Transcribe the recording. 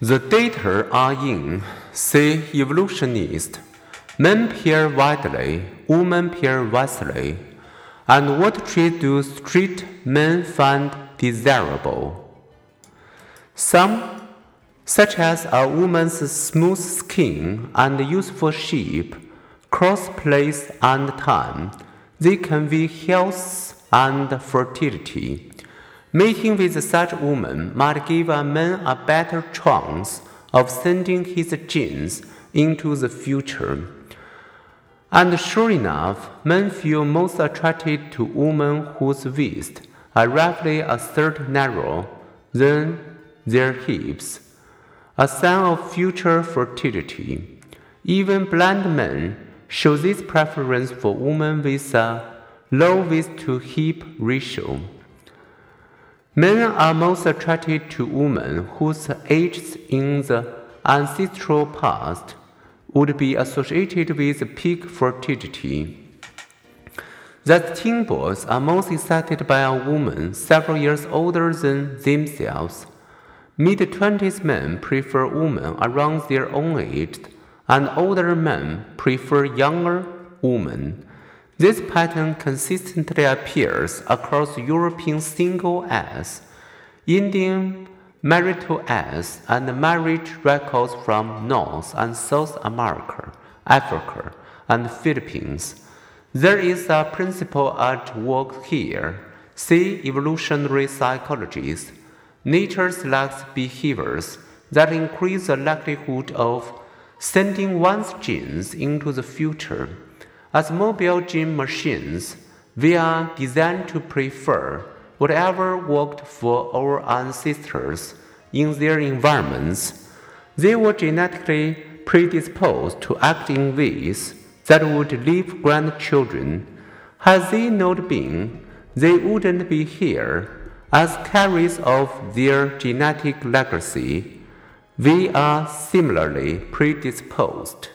The data are in, say evolutionist. Men pair widely, women pair wisely. And what traits do straight men find desirable? Some, such as a woman's smooth skin and youthful shape, cross place and time, they convey health and fertility. Mating with such a woman might give a man a better chance of sending his genes into the future. And sure enough, men feel most attracted to women whose waists are roughly a third narrower than their hips, a sign of future fertility. Even blind men show this preference for women with a low waist to hip ratio. Men are most attracted to women whose ages in the ancestral past would be associated with peak fertility. That teen boys are most excited by a woman several years older than themselves. Mid 20s men prefer women around their own age, and older men prefer younger women. This pattern consistently appears across European single as, Indian marital as, and marriage records from North and South America, Africa, and Philippines. There is a principle at work here. See evolutionary psychologists. Nature selects behaviors that increase the likelihood of sending one's genes into the future. As mobile gene machines, we are designed to prefer whatever worked for our ancestors in their environments. They were genetically predisposed to act in ways that would leave grandchildren. Had they not been, they wouldn't be here as carriers of their genetic legacy. We are similarly predisposed.